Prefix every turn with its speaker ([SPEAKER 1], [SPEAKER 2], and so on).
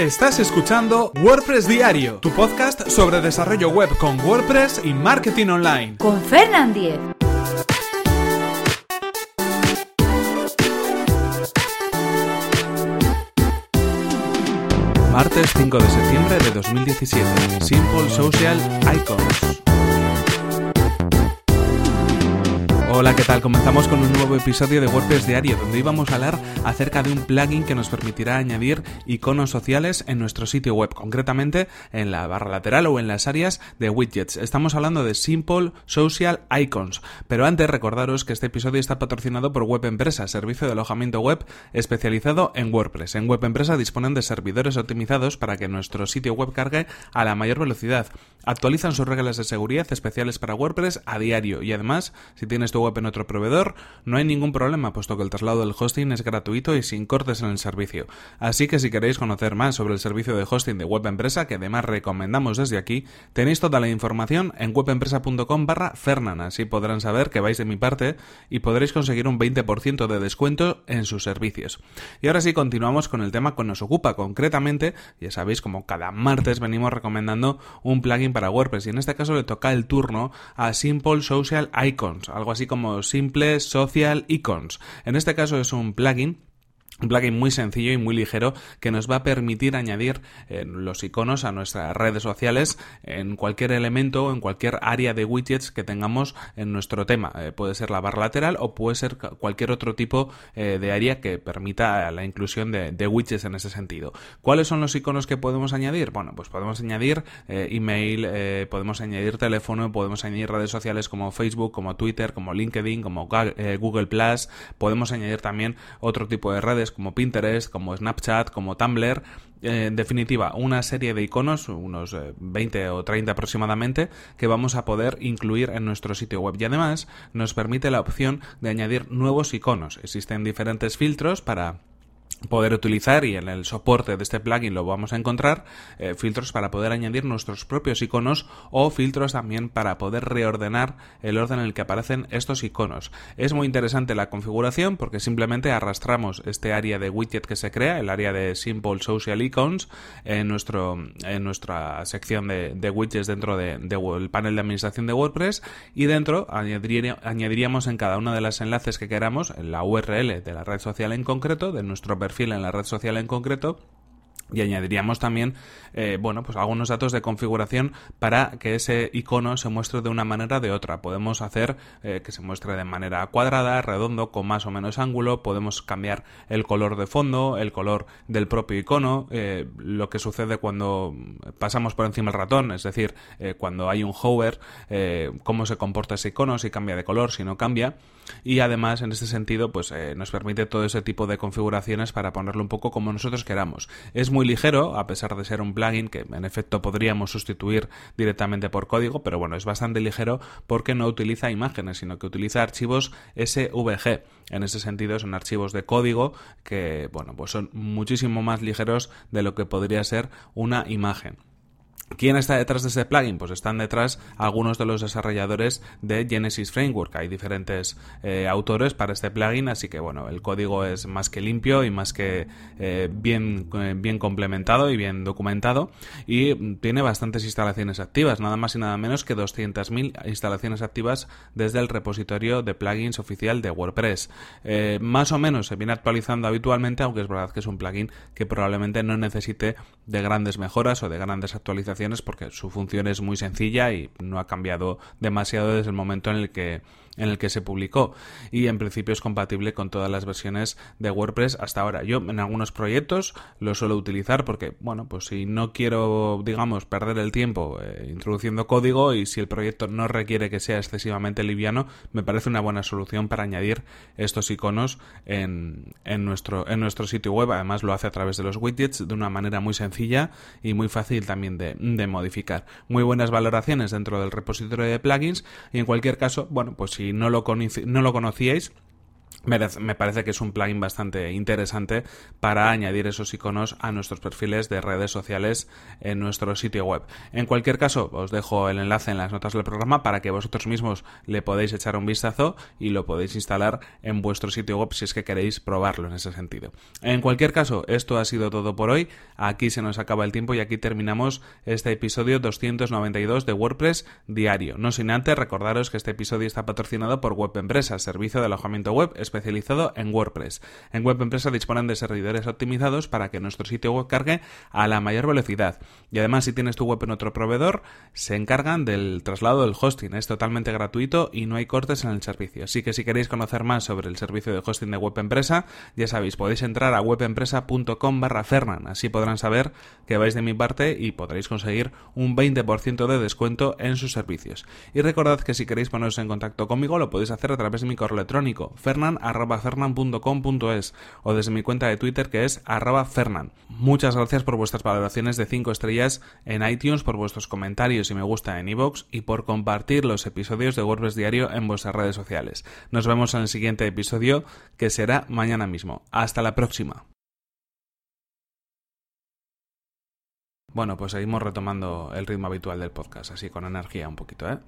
[SPEAKER 1] Estás escuchando WordPress Diario, tu podcast sobre desarrollo web con WordPress y marketing online.
[SPEAKER 2] Con Fernand Diez.
[SPEAKER 1] Martes 5 de septiembre de 2017. Simple Social Icons. Hola, ¿qué tal? Comenzamos con un nuevo episodio de WordPress Diario, donde íbamos a hablar acerca de un plugin que nos permitirá añadir iconos sociales en nuestro sitio web, concretamente en la barra lateral o en las áreas de widgets. Estamos hablando de Simple Social Icons, pero antes recordaros que este episodio está patrocinado por Web Empresa, servicio de alojamiento web especializado en WordPress. En Web Empresa disponen de servidores optimizados para que nuestro sitio web cargue a la mayor velocidad. Actualizan sus reglas de seguridad especiales para WordPress a diario y además, si tienes tu web en otro proveedor, no hay ningún problema, puesto que el traslado del hosting es gratuito y sin cortes en el servicio. Así que si queréis conocer más sobre el servicio de hosting de Web Empresa, que además recomendamos desde aquí, tenéis toda la información en webempresa.com barra Fernan, así podrán saber que vais de mi parte y podréis conseguir un 20% de descuento en sus servicios. Y ahora sí, continuamos con el tema que nos ocupa concretamente, ya sabéis, como cada martes venimos recomendando un plugin para WordPress y en este caso le toca el turno a Simple Social Icons, algo así como Simple Social Icons. En este caso es un plugin un plugin muy sencillo y muy ligero que nos va a permitir añadir eh, los iconos a nuestras redes sociales en cualquier elemento o en cualquier área de widgets que tengamos en nuestro tema. Eh, puede ser la barra lateral o puede ser cualquier otro tipo eh, de área que permita la inclusión de, de, widgets en ese sentido. ¿Cuáles son los iconos que podemos añadir? Bueno, pues podemos añadir email, podemos añadir teléfono, podemos añadir redes sociales como Facebook, como Twitter, como LinkedIn, como Google Plus, podemos añadir también otro tipo de redes como Pinterest, como Snapchat, como Tumblr. Eh, en definitiva, una serie de iconos, unos 20 eh, o 30 aproximadamente, que vamos a poder incluir en nuestro sitio web. Y además nos permite la opción de añadir nuevos iconos. Existen diferentes filtros para poder utilizar y en el soporte de este plugin lo vamos a encontrar eh, filtros para poder añadir nuestros propios iconos o filtros también para poder reordenar el orden en el que aparecen estos iconos. Es muy interesante la configuración porque simplemente arrastramos este área de widget que se crea el área de simple social icons en nuestro en nuestra sección de, widgets dentro del de, panel de administración de WordPress y dentro añadiríamos en cada uno de los enlaces que queramos la URL de la red social en concreto de nuestro perfil en la red social en concreto y añadiríamos también, eh, bueno, pues algunos datos de configuración para que ese icono se muestre de una manera o de otra. Podemos hacer eh, que se muestre de manera cuadrada, redondo, con más o menos ángulo. Podemos cambiar el color de fondo, el color del propio icono, eh, lo que sucede cuando pasamos por encima del ratón, es decir, cuando hay un hover, cómo se comporta ese icono, si cambia de color, si no cambia. Y además, en este sentido, pues nos permite todo ese tipo de configuraciones para ponerlo un poco como nosotros queramos. Es muy muy ligero, a pesar de ser un plugin que en efecto podríamos sustituir directamente por código, pero bueno, es bastante ligero porque no utiliza imágenes, sino que utiliza archivos SVG. En ese sentido son archivos de código que, bueno, pues son muchísimo más ligeros de lo que podría ser una imagen. ¿Quién está detrás de este plugin? Pues están detrás algunos de los desarrolladores de Genesis Framework. Hay diferentes eh, autores para este plugin, así que bueno, el código es más que limpio y más que eh, bien, eh, bien complementado y bien documentado y tiene bastantes instalaciones activas, nada más y nada menos que 200.000 instalaciones activas desde el repositorio de plugins oficial de WordPress. más o menos se viene actualizando habitualmente, aunque es verdad que es un plugin que probablemente no necesite de grandes mejoras o de grandes actualizaciones porque su función es muy sencilla y no ha cambiado demasiado desde el momento en el que en el que se publicó y en principio es compatible con todas las versiones de WordPress hasta ahora. Yo en algunos proyectos lo suelo utilizar porque, bueno, pues si no quiero, digamos, perder el tiempo eh, introduciendo código y si el proyecto no requiere que sea excesivamente liviano, me parece una buena solución para añadir estos iconos en, en, nuestro, en nuestro sitio web. Además lo hace a través de los widgets de una manera muy sencilla y muy fácil también de, de modificar. Muy buenas valoraciones dentro del repositorio de plugins y en cualquier caso, bueno, pues si no lo, no lo conocíais, me parece que es un plugin bastante interesante para añadir esos iconos a nuestros perfiles de redes sociales en nuestro sitio web. En cualquier caso, os dejo el enlace en las notas del programa para que vosotros mismos le podéis echar un vistazo y lo podéis instalar en vuestro sitio web si es que queréis probarlo en ese sentido. En cualquier caso, esto ha sido todo por hoy. Aquí se nos acaba el tiempo y aquí terminamos este episodio 292 de WordPress diario. No sin antes recordaros que este episodio está patrocinado por Web Empresas, servicio de alojamiento web especializado en WordPress. En Web Empresa disponen de servidores optimizados para que nuestro sitio web cargue a la mayor velocidad. Y además, si tienes tu web en otro proveedor, se encargan del traslado del hosting. Es totalmente gratuito y no hay cortes en el servicio. Así que si queréis conocer más sobre el servicio de hosting de Web Empresa, ya sabéis, podéis entrar a webempresa.com barra Fernan. Así podrán saber que vais de mi parte y podréis conseguir un 20% de descuento en sus servicios. Y recordad que si queréis poneros en contacto conmigo, lo podéis hacer a través de mi correo electrónico, fernan fernan.com.es o desde mi cuenta de Twitter que es arroba fernan. Muchas gracias por vuestras valoraciones de 5 estrellas en iTunes, por vuestros comentarios y me gusta en iVoox y por compartir los episodios de WordPress Diario en vuestras redes sociales. Nos vemos en el siguiente episodio que será mañana mismo. Hasta la próxima. Bueno, pues seguimos retomando el ritmo habitual del podcast, así con energía un poquito, ¿eh?